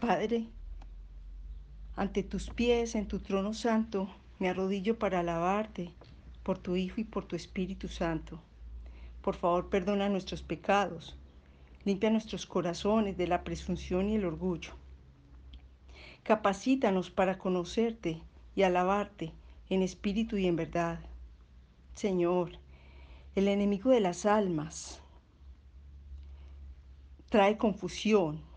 Padre, ante tus pies, en tu trono santo, me arrodillo para alabarte por tu Hijo y por tu Espíritu Santo. Por favor, perdona nuestros pecados, limpia nuestros corazones de la presunción y el orgullo. Capacítanos para conocerte y alabarte en espíritu y en verdad. Señor, el enemigo de las almas trae confusión,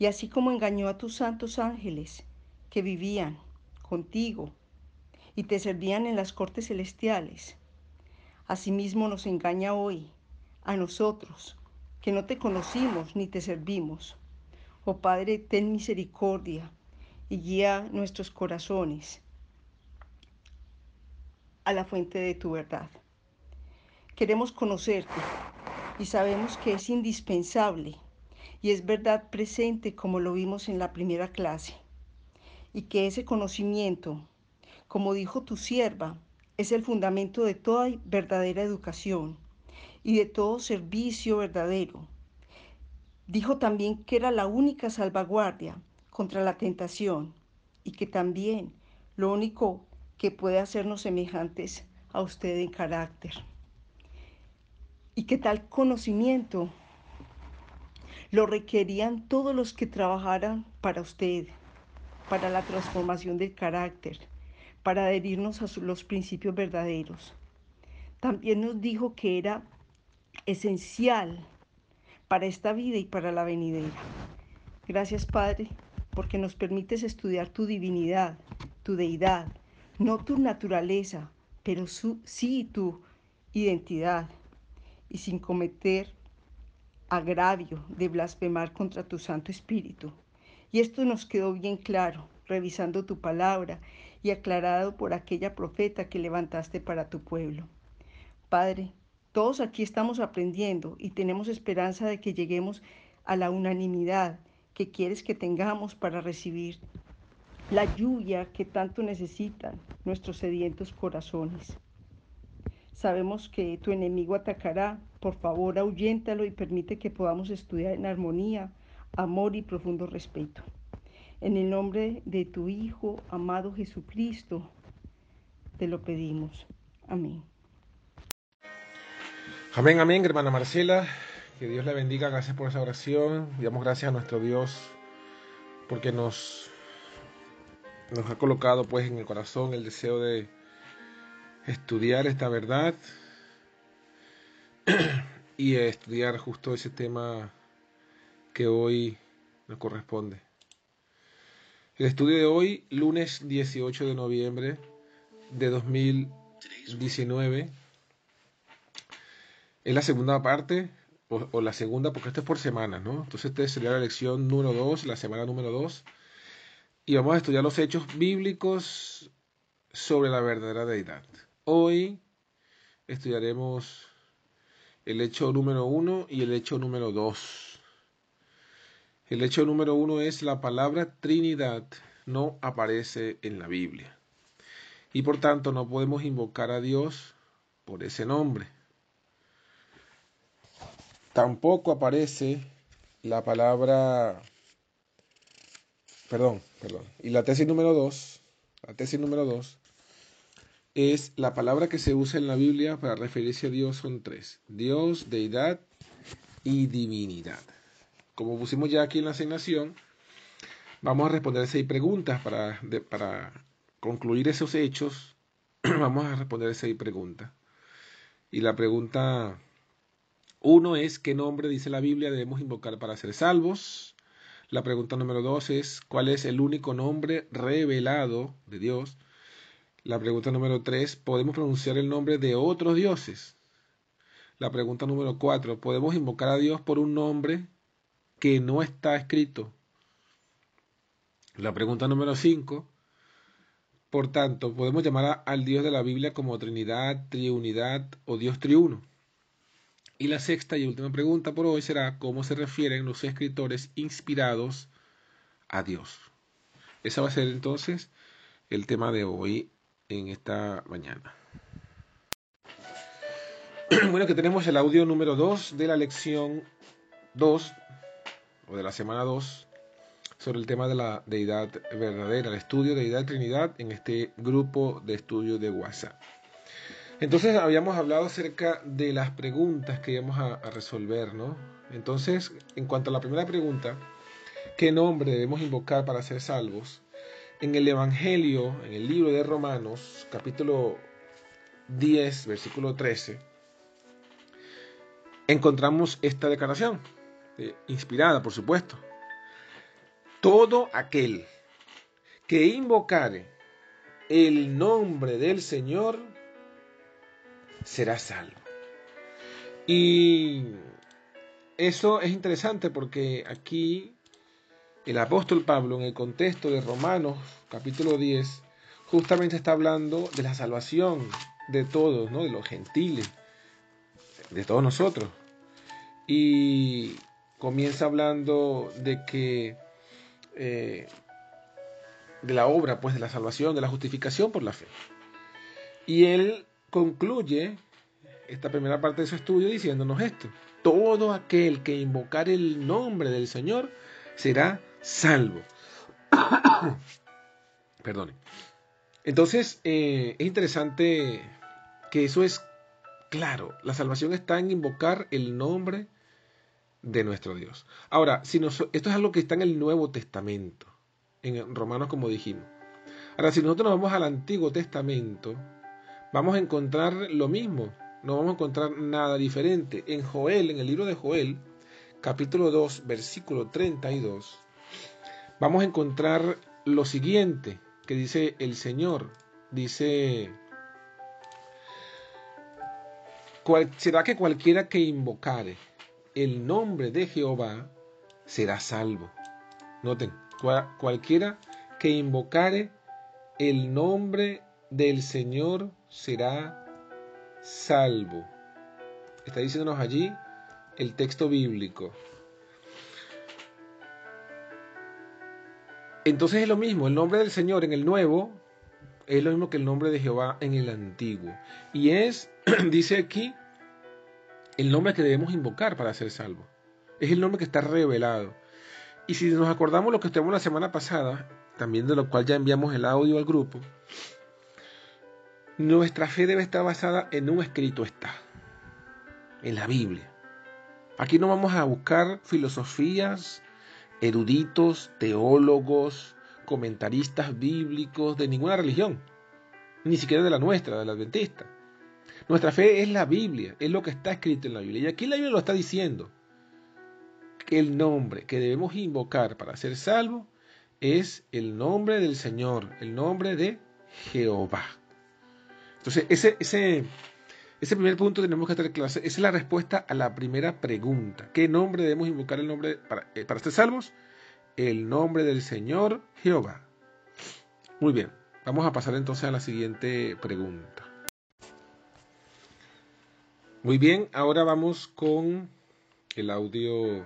y así como engañó a tus santos ángeles que vivían contigo y te servían en las cortes celestiales, asimismo nos engaña hoy a nosotros que no te conocimos ni te servimos. Oh Padre, ten misericordia y guía nuestros corazones a la fuente de tu verdad. Queremos conocerte y sabemos que es indispensable y es verdad presente como lo vimos en la primera clase y que ese conocimiento, como dijo tu sierva, es el fundamento de toda verdadera educación y de todo servicio verdadero. Dijo también que era la única salvaguardia contra la tentación y que también lo único que puede hacernos semejantes a usted en carácter. Y que tal conocimiento lo requerían todos los que trabajaran para usted, para la transformación del carácter, para adherirnos a los principios verdaderos. También nos dijo que era esencial para esta vida y para la venidera. Gracias Padre, porque nos permites estudiar tu divinidad, tu deidad, no tu naturaleza, pero sí tu identidad, y sin cometer agravio de blasfemar contra tu Santo Espíritu. Y esto nos quedó bien claro, revisando tu palabra y aclarado por aquella profeta que levantaste para tu pueblo. Padre, todos aquí estamos aprendiendo y tenemos esperanza de que lleguemos a la unanimidad que quieres que tengamos para recibir la lluvia que tanto necesitan nuestros sedientos corazones. Sabemos que tu enemigo atacará, por favor ahuyéntalo y permite que podamos estudiar en armonía, amor y profundo respeto. En el nombre de tu Hijo, amado Jesucristo, te lo pedimos. Amén. Amén, amén, hermana Marcela. Que Dios la bendiga. Gracias por esa oración. Damos gracias a nuestro Dios porque nos nos ha colocado pues en el corazón el deseo de estudiar esta verdad y estudiar justo ese tema que hoy nos corresponde. El estudio de hoy, lunes 18 de noviembre de 2019, es la segunda parte, o, la segunda, porque esto es por semana, ¿no? Entonces esta sería la lección número 2, la semana número 2 y vamos a estudiar los hechos bíblicos sobre la verdadera deidad. Hoy estudiaremos el hecho número uno y el hecho número dos. El hecho número uno es la palabra Trinidad no aparece en la Biblia y por tanto no podemos invocar a Dios por ese nombre. Tampoco aparece la palabra perdón, perdón. Y la tesis número dos, la tesis número dos, es la palabra que se usa en la Biblia para referirse a Dios son tres. Dios, deidad y divinidad. Como pusimos ya aquí en la asignación, vamos a responder seis preguntas para, para concluir esos hechos. vamos a responder seis preguntas. Y la pregunta uno es, ¿qué nombre dice la Biblia debemos invocar para ser salvos? La pregunta número dos es, ¿cuál es el único nombre revelado de Dios? La pregunta número tres, ¿podemos pronunciar el nombre de otros dioses? La pregunta número cuatro, ¿podemos invocar a Dios por un nombre que no está escrito? La pregunta número cinco, por tanto, ¿podemos llamar al Dios de la Biblia como Trinidad, Triunidad o Dios Triuno? Y la sexta y última pregunta por hoy será cómo se refieren los escritores inspirados a Dios. Ese va a ser entonces el tema de hoy en esta mañana. Bueno, que tenemos el audio número 2 de la lección 2 o de la semana 2 sobre el tema de la deidad verdadera, el estudio de deidad Trinidad en este grupo de estudio de WhatsApp. Entonces habíamos hablado acerca de las preguntas que íbamos a, a resolver, ¿no? Entonces, en cuanto a la primera pregunta, ¿qué nombre debemos invocar para ser salvos? En el Evangelio, en el libro de Romanos, capítulo 10, versículo 13, encontramos esta declaración, eh, inspirada, por supuesto. Todo aquel que invocare el nombre del Señor será salvo. Y eso es interesante porque aquí el apóstol Pablo en el contexto de Romanos capítulo 10 justamente está hablando de la salvación de todos, ¿no? de los gentiles, de todos nosotros. Y comienza hablando de que eh, de la obra, pues de la salvación, de la justificación por la fe. Y él concluye esta primera parte de su estudio diciéndonos esto. Todo aquel que invocar el nombre del Señor será salvo. Perdone. Entonces, eh, es interesante que eso es claro. La salvación está en invocar el nombre de nuestro Dios. Ahora, si esto es algo que está en el Nuevo Testamento, en Romanos como dijimos. Ahora, si nosotros nos vamos al Antiguo Testamento, vamos a encontrar lo mismo, no vamos a encontrar nada diferente. En Joel, en el libro de Joel, capítulo 2, versículo 32, vamos a encontrar lo siguiente que dice el Señor. Dice, será que cualquiera que invocare el nombre de Jehová será salvo. Noten, cualquiera que invocare el nombre del Señor será salvo. Está diciéndonos allí el texto bíblico. Entonces es lo mismo, el nombre del Señor en el Nuevo es lo mismo que el nombre de Jehová en el Antiguo. Y es, dice aquí, el nombre que debemos invocar para ser salvos. Es el nombre que está revelado. Y si nos acordamos lo que estuvimos la semana pasada, también de lo cual ya enviamos el audio al grupo, nuestra fe debe estar basada en un escrito está, en la Biblia. Aquí no vamos a buscar filosofías, eruditos, teólogos, comentaristas bíblicos de ninguna religión, ni siquiera de la nuestra, de la adventista. Nuestra fe es la Biblia, es lo que está escrito en la Biblia. Y aquí la Biblia lo está diciendo. El nombre que debemos invocar para ser salvo es el nombre del Señor, el nombre de Jehová. Entonces, ese, ese, ese primer punto tenemos que estar claro. Esa es la respuesta a la primera pregunta. ¿Qué nombre debemos invocar el nombre para, eh, para ser salvos? El nombre del Señor Jehová. Muy bien, vamos a pasar entonces a la siguiente pregunta. Muy bien, ahora vamos con el audio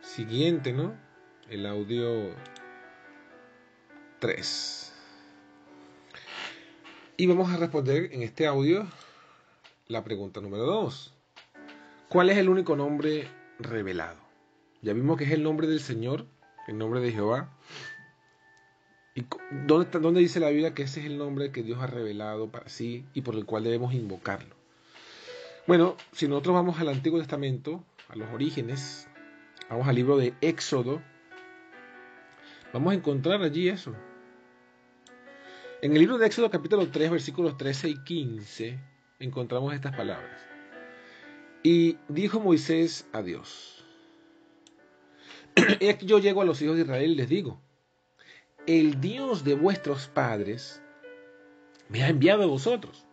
siguiente, ¿no? El audio 3. Y vamos a responder en este audio la pregunta número 2. ¿Cuál es el único nombre revelado? Ya vimos que es el nombre del Señor, el nombre de Jehová. ¿Y dónde, dónde dice la Biblia que ese es el nombre que Dios ha revelado para sí y por el cual debemos invocarlo? Bueno, si nosotros vamos al Antiguo Testamento, a los orígenes, vamos al libro de Éxodo, vamos a encontrar allí eso. En el libro de Éxodo capítulo 3, versículos 13 y 15, encontramos estas palabras. Y dijo Moisés a Dios, aquí yo llego a los hijos de Israel y les digo, el Dios de vuestros padres me ha enviado a vosotros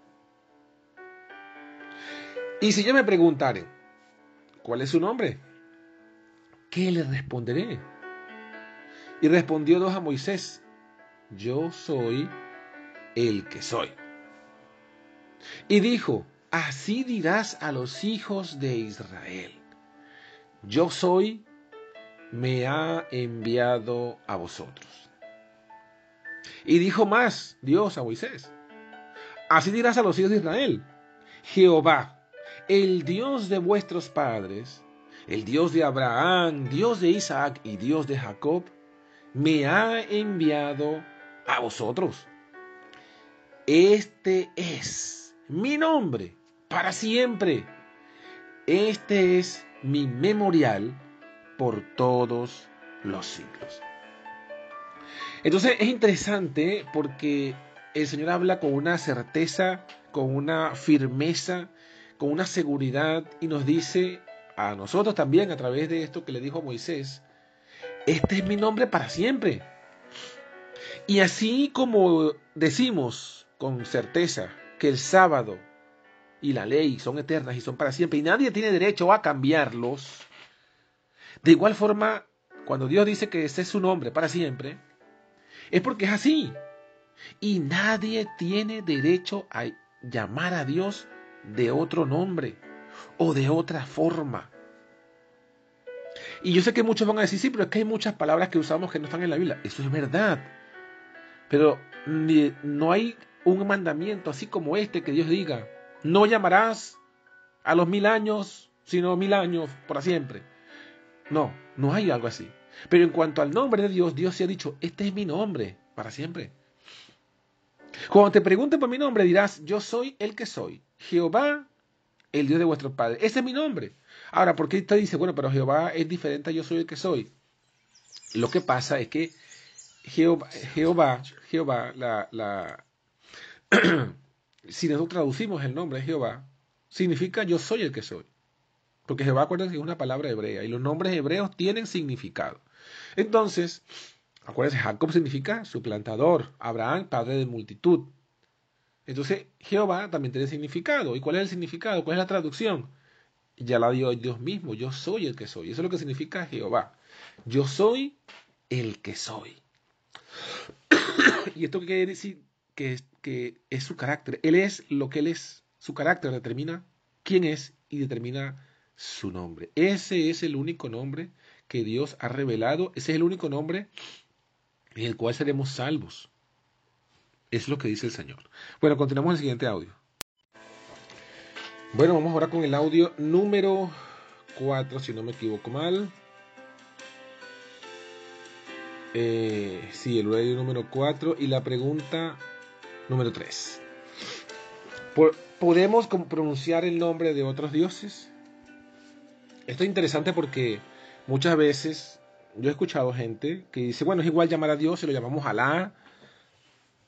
y si yo me preguntaren, ¿cuál es su nombre? ¿Qué le responderé? Y respondió Dios a Moisés, yo soy el que soy. Y dijo, así dirás a los hijos de Israel, yo soy, me ha enviado a vosotros. Y dijo más Dios a Moisés, así dirás a los hijos de Israel, Jehová, el Dios de vuestros padres, el Dios de Abraham, Dios de Isaac y Dios de Jacob, me ha enviado a vosotros. Este es mi nombre para siempre. Este es mi memorial por todos los siglos. Entonces es interesante porque el Señor habla con una certeza, con una firmeza, con una seguridad y nos dice a nosotros también a través de esto que le dijo Moisés, este es mi nombre para siempre. Y así como decimos con certeza que el sábado y la ley son eternas y son para siempre y nadie tiene derecho a cambiarlos, de igual forma, cuando Dios dice que ese es su nombre para siempre, es porque es así. Y nadie tiene derecho a llamar a Dios de otro nombre o de otra forma. Y yo sé que muchos van a decir, sí, pero es que hay muchas palabras que usamos que no están en la Biblia. Eso es verdad. Pero no hay un mandamiento así como este que Dios diga, no llamarás a los mil años, sino mil años para siempre. No, no hay algo así. Pero en cuanto al nombre de Dios, Dios se ha dicho, este es mi nombre para siempre. Cuando te pregunten por mi nombre, dirás, yo soy el que soy. Jehová, el Dios de vuestros padres. Ese es mi nombre. Ahora, ¿por qué te dice, bueno, pero Jehová es diferente a yo soy el que soy? Lo que pasa es que Jehová, Jehová, Jehová la, la si nosotros traducimos el nombre de Jehová, significa yo soy el que soy. Porque Jehová, acuérdense que es una palabra hebrea y los nombres hebreos tienen significado. Entonces, acuérdense, Jacob significa suplantador, Abraham, padre de multitud. Entonces, Jehová también tiene significado. ¿Y cuál es el significado? ¿Cuál es la traducción? Ya la dio Dios mismo, yo soy el que soy. Eso es lo que significa Jehová. Yo soy el que soy. ¿Y esto quiere decir? Que, que es su carácter. Él es lo que él es. Su carácter determina quién es y determina su nombre. Ese es el único nombre que Dios ha revelado. Ese es el único nombre en el cual seremos salvos. Es lo que dice el Señor. Bueno, continuamos el siguiente audio. Bueno, vamos ahora con el audio número 4, si no me equivoco mal. Eh, sí, el audio número 4 y la pregunta número 3. ¿Podemos pronunciar el nombre de otros dioses? Esto es interesante porque muchas veces yo he escuchado gente que dice, bueno, es igual llamar a Dios si lo llamamos Alá,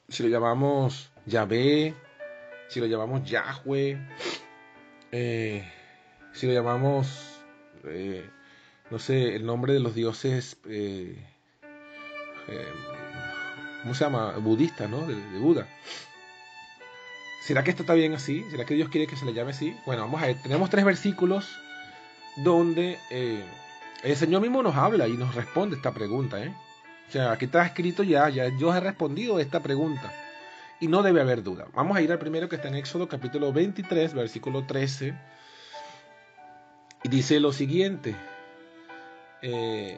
si lo llamamos Yahvé, si lo llamamos Yahweh, eh, si lo llamamos, eh, no sé, el nombre de los dioses, eh, ¿cómo se llama? Budista, ¿no? De, Buda. ¿Será que esto está bien así? ¿Será que Dios quiere que se le llame así? Bueno, vamos a ver, tenemos tres versículos donde eh, el Señor mismo nos habla y nos responde esta pregunta. ¿eh? O sea, aquí está escrito ya, ya Dios ha respondido esta pregunta. Y no debe haber duda. Vamos a ir al primero que está en Éxodo capítulo 23, versículo 13. Y dice lo siguiente. Eh,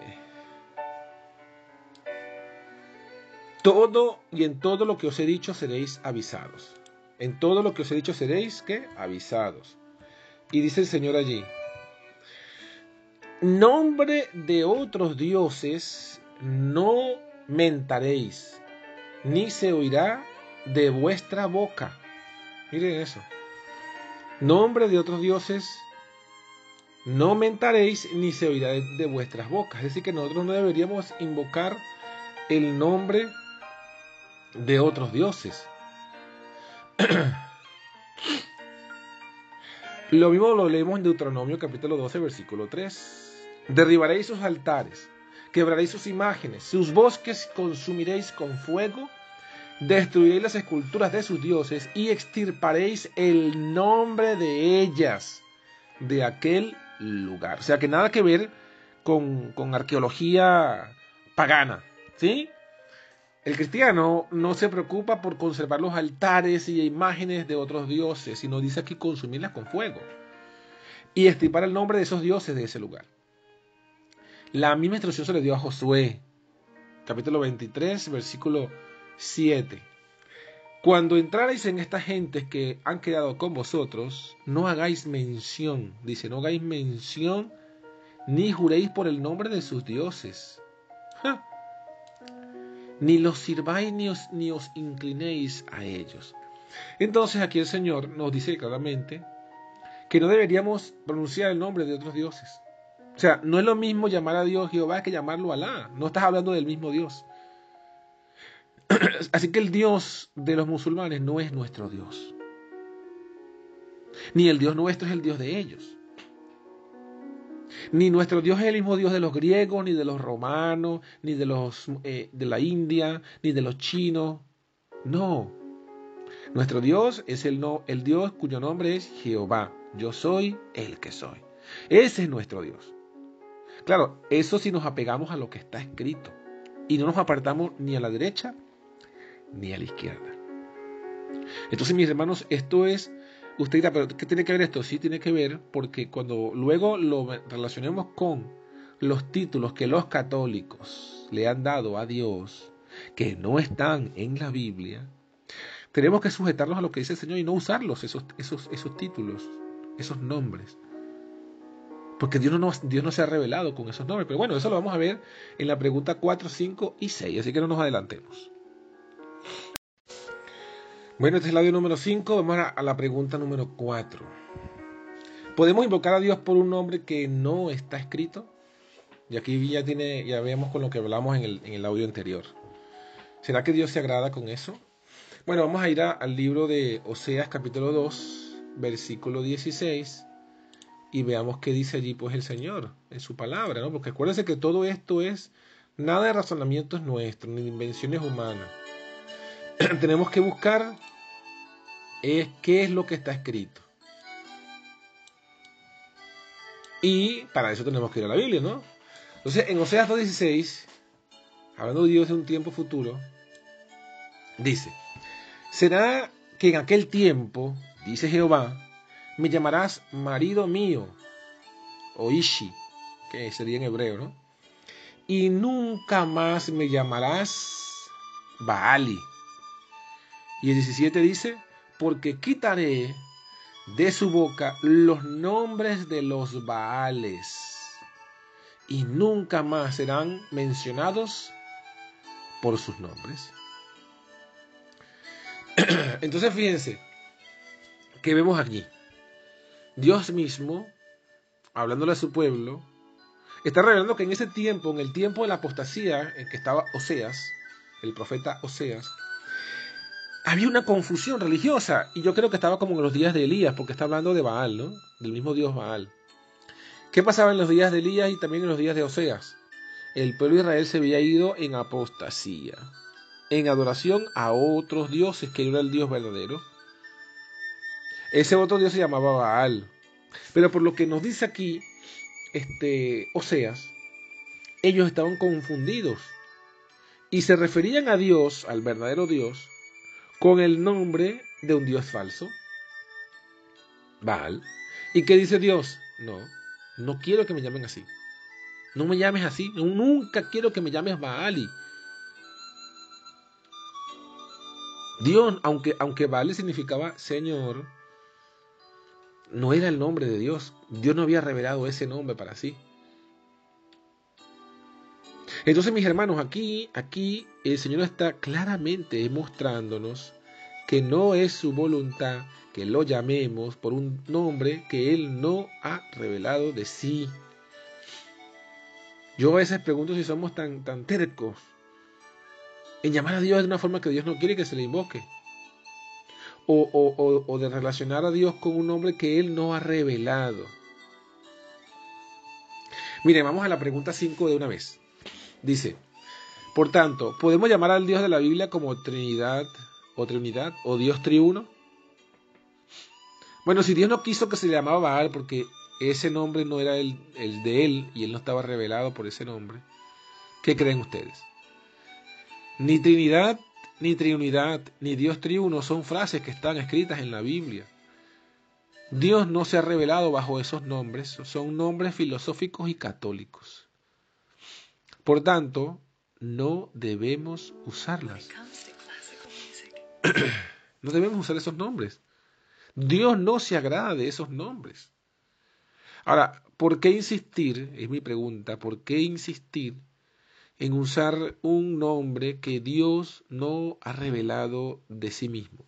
todo y en todo lo que os he dicho seréis avisados. En todo lo que os he dicho seréis, ¿qué? Avisados. Y dice el Señor allí, nombre de otros dioses no mentaréis, ni se oirá de vuestra boca. Miren eso. Nombre de otros dioses no mentaréis, ni se oirá de, vuestras bocas. Es decir, que nosotros no deberíamos invocar el nombre de otros dioses. Lo mismo lo leemos en Deuteronomio capítulo 12, versículo 3. Derribaréis sus altares, quebraréis sus imágenes, sus bosques consumiréis con fuego, destruiréis las esculturas de sus dioses y extirparéis el nombre de ellas de aquel lugar. O sea que nada que ver con, con arqueología pagana, ¿sí? El cristiano no se preocupa por conservar los altares y imágenes de otros dioses, sino dice aquí consumirlas con fuego y extirpar el nombre de esos dioses de ese lugar. La misma instrucción se le dio a Josué, capítulo 23, versículo 7. Cuando entrarais en estas gentes que han quedado con vosotros, no hagáis mención, dice, no hagáis mención ni juréis por el nombre de sus dioses. Ni los sirváis ni os, ni os inclinéis a ellos. Entonces aquí el Señor nos dice claramente que no deberíamos pronunciar el nombre de otros dioses. O sea, no es lo mismo llamar a Dios Jehová que llamarlo Alá. No estás hablando del mismo Dios. Así que el Dios de los musulmanes no es nuestro Dios. Ni el Dios nuestro es el Dios de ellos. Ni nuestro Dios es el mismo Dios de los griegos, ni de los romanos, ni de los eh, de la India, ni de los chinos. No. Nuestro Dios es el, no, el Dios cuyo nombre es Jehová. Yo soy el que soy. Ese es nuestro Dios. Claro, eso si nos apegamos a lo que está escrito y no nos apartamos ni a la derecha ni a la izquierda. Entonces, mis hermanos, esto es, usted dirá, pero ¿qué tiene que ver esto? Sí tiene que ver porque cuando luego lo relacionemos con los títulos que los católicos le han dado a Dios, que no están en la Biblia, tenemos que sujetarlos a lo que dice el Señor y no usarlos, esos, esos, esos títulos, esos nombres. Porque Dios no, Dios no se ha revelado con esos nombres. Pero bueno, eso lo vamos a ver en la pregunta 4, 5 y 6. Así que no nos adelantemos. Bueno, este es el audio número 5. Vamos a, la pregunta número 4. ¿Podemos invocar a Dios por un nombre que no está escrito? Y aquí ya tiene, ya vemos con lo que hablamos en el, en el audio anterior. ¿Será que Dios se agrada con eso? Bueno, vamos a ir al libro de Oseas capítulo 2, versículo 16, y veamos qué dice allí pues el Señor en su palabra, ¿no? Porque acuérdense que todo esto es nada de razonamientos nuestros, ni de invenciones humanas. Tenemos que buscar es qué es lo que está escrito. Y para eso tenemos que ir a la Biblia, ¿no? Entonces, en Oseas 2.16, hablando de Dios de un tiempo futuro, dice, será que en aquel tiempo, dice Jehová, me llamarás marido mío, o Ishi, que sería en hebreo, ¿no? Y nunca más me llamarás Baali. Y el 17 dice, porque quitaré de su boca los nombres de los Baales y nunca más serán mencionados por sus nombres. Entonces fíjense, ¿qué vemos aquí? Dios mismo, hablándole a su pueblo, está revelando que en ese tiempo, en el tiempo de la apostasía en que estaba Oseas, el profeta Oseas, había una confusión religiosa y yo creo que estaba como en los días de Elías, porque está hablando de Baal, ¿no? Del mismo Dios Baal. ¿Qué pasaba en los días de Elías y también en los días de Oseas? El pueblo de Israel se había ido en apostasía, en adoración a otros dioses que no era el Dios verdadero. Ese otro Dios se llamaba Baal. Pero por lo que nos dice aquí, este Oseas, ellos estaban confundidos y se referían a Dios, al verdadero Dios, con el nombre de un dios falso, Baal. ¿Y qué dice Dios? No, no quiero que me llamen así. No me llames así. Nunca quiero que me llames Baali. Dios, aunque, aunque Baal significaba Señor, no era el nombre de Dios. Dios no había revelado ese nombre para sí. Entonces, mis hermanos, aquí, aquí el Señor está claramente mostrándonos que no es su voluntad que lo llamemos por un nombre que Él no ha revelado de sí. Yo a veces pregunto si somos tan, tan tercos en llamar a Dios de una forma que Dios no quiere que se le invoque. O, o, o, de relacionar a Dios con un nombre que Él no ha revelado. Mire, vamos a la pregunta 5 de una vez. Dice, por tanto, ¿podemos llamar al Dios de la Biblia como Trinidad o Trinidad o Dios triuno? Bueno, si Dios no quiso que se le llamaba Baal porque ese nombre no era el, el de él y él no estaba revelado por ese nombre, ¿qué creen ustedes? Ni Trinidad, ni Triunidad, ni Dios triuno son frases que están escritas en la Biblia. Dios no se ha revelado bajo esos nombres, son nombres filosóficos y católicos. Por tanto, no debemos usarlas. no debemos usar esos nombres. Dios no se agrada de esos nombres. Ahora, ¿por qué insistir? Es mi pregunta, ¿por qué insistir en usar un nombre que Dios no ha revelado de sí mismo?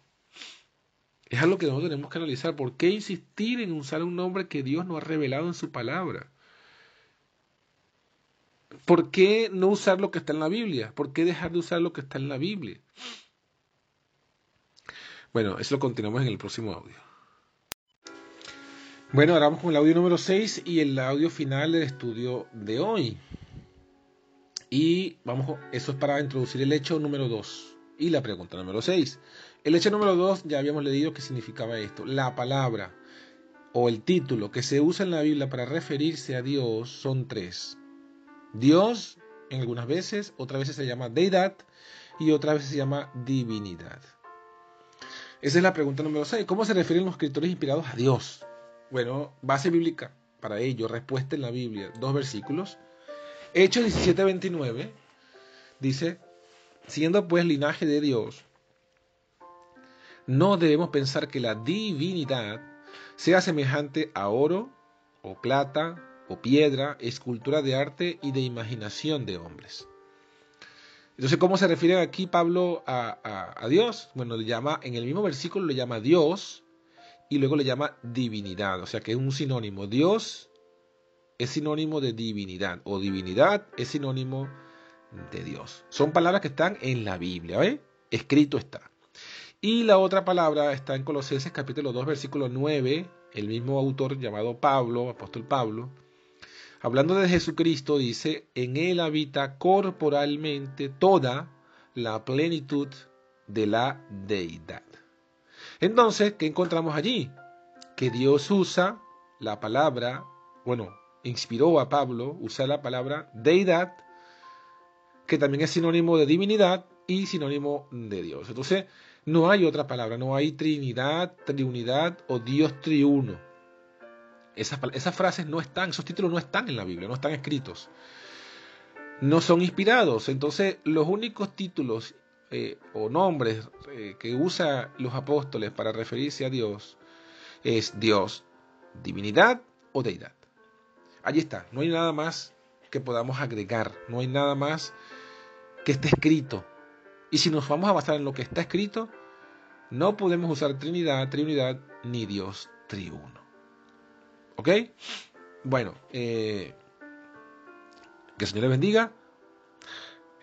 Es algo que nosotros tenemos que analizar. ¿Por qué insistir en usar un nombre que Dios no ha revelado en su palabra? ¿Por qué no usar lo que está en la Biblia? ¿Por qué dejar de usar lo que está en la Biblia? Bueno, eso lo continuamos en el próximo audio. Bueno, ahora vamos con el audio número 6 y el audio final del estudio de hoy. Y vamos, eso es para introducir el hecho número 2 y la pregunta número 6. El hecho número 2 ya habíamos leído que significaba esto. La palabra o el título que se usa en la Biblia para referirse a Dios son tres. Dios, en algunas veces, otras veces se llama deidad y otras veces se llama divinidad. Esa es la pregunta número 6. ¿Cómo se refieren los escritores inspirados a Dios? Bueno, base bíblica para ello, respuesta en la Biblia, dos versículos. Hechos 17:29 dice, siendo pues linaje de Dios, no debemos pensar que la divinidad sea semejante a oro o plata o piedra, escultura de arte y de imaginación de hombres. Entonces, ¿cómo se refiere aquí Pablo a, Dios? Bueno, le llama, en el mismo versículo le llama Dios y luego le llama divinidad, o sea que es un sinónimo. Dios es sinónimo de divinidad o divinidad es sinónimo de Dios. Son palabras que están en la Biblia, ¿eh? Escrito está. Y la otra palabra está en Colosenses capítulo 2, versículo 9, el mismo autor llamado Pablo, apóstol Pablo, Hablando de Jesucristo, dice, en Él habita corporalmente toda la plenitud de la deidad. Entonces, ¿qué encontramos allí? Que Dios usa la palabra, bueno, inspiró a Pablo usar la palabra deidad, que también es sinónimo de divinidad y sinónimo de Dios. Entonces, no hay otra palabra, no hay trinidad, triunidad o Dios triuno. Esas, frases no están, esos títulos no están en la Biblia, no están escritos. No son inspirados. Entonces, los únicos títulos eh, o nombres eh, que usa los apóstoles para referirse a Dios es Dios, divinidad o deidad. Allí está, no hay nada más que podamos agregar, no hay nada más que esté escrito. Y si nos vamos a basar en lo que está escrito, no podemos usar Trinidad, Trinidad ni Dios triuno. ¿Ok? Bueno, eh, que el Señor les bendiga.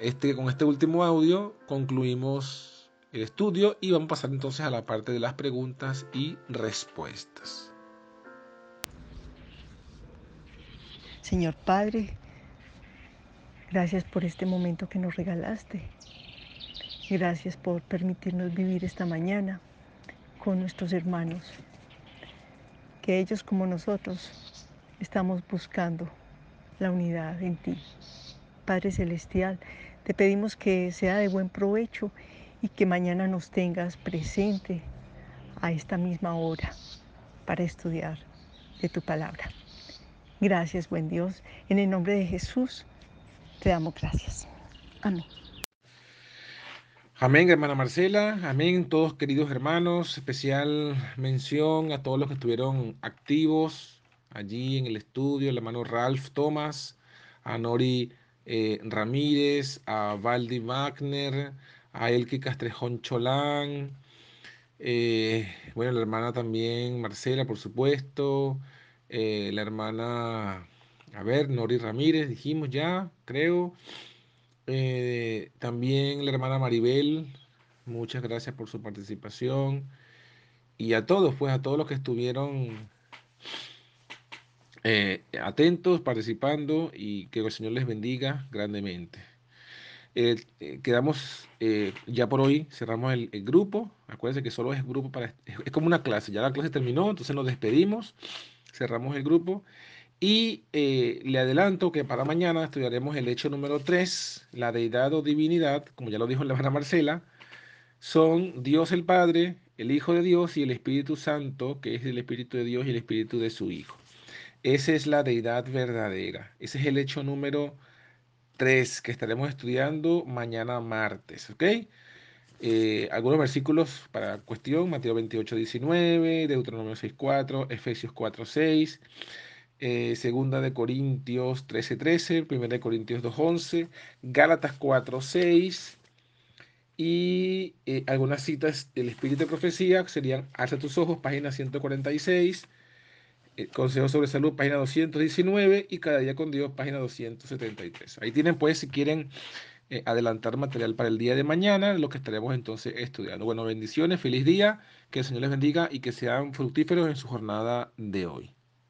Este, con este último audio concluimos el estudio y vamos a pasar entonces a la parte de las preguntas y respuestas. Señor Padre, gracias por este momento que nos regalaste. Gracias por permitirnos vivir esta mañana con nuestros hermanos que ellos como nosotros estamos buscando la unidad en ti. Padre Celestial, te pedimos que sea de buen provecho y que mañana nos tengas presente a esta misma hora para estudiar de tu palabra. Gracias, buen Dios. En el nombre de Jesús, te damos gracias. Amén. Amén, hermana Marcela. Amén, todos queridos hermanos. Especial mención a todos los que estuvieron activos allí en el estudio, el hermano Ralph Thomas, a Nori eh, Ramírez, a Valdi Wagner, a Elke Castrejón Cholán, eh, bueno, la hermana también Marcela, por supuesto, eh, la hermana, a ver, Nori Ramírez, dijimos ya, creo. Eh, también la hermana Maribel, muchas gracias por su participación. Y a todos, pues a todos los que estuvieron eh, atentos, participando y que el Señor les bendiga grandemente. Eh, quedamos ya por hoy, cerramos el, el, grupo. Acuérdense que solo es grupo para. Es como una clase, ya la clase terminó, entonces nos despedimos, cerramos el grupo y eh, le adelanto que para mañana estudiaremos el hecho número 3, la deidad o divinidad, como ya lo dijo la hermana Marcela, son Dios el Padre, el Hijo de Dios y el Espíritu Santo, que es el Espíritu de Dios y el Espíritu de su Hijo. Esa es la deidad verdadera. Ese es el hecho número 3 que estaremos estudiando mañana martes, ¿ok? Eh, algunos versículos para cuestión, Mateo 28, 19, Deuteronomio 6, 4, Efesios 4, 6 eh, segunda de Corintios 13:13, 13, primera de Corintios 2:11, Gálatas 4:6 y eh, algunas citas del Espíritu de Profecía serían Alza tus ojos, página 146, eh, Consejo sobre Salud, página 219 y Cada día con Dios, página 273. Ahí tienen pues si quieren adelantar material para el día de mañana, lo que estaremos entonces estudiando. Bueno, bendiciones, feliz día, que el Señor les bendiga y que sean fructíferos en su jornada de hoy.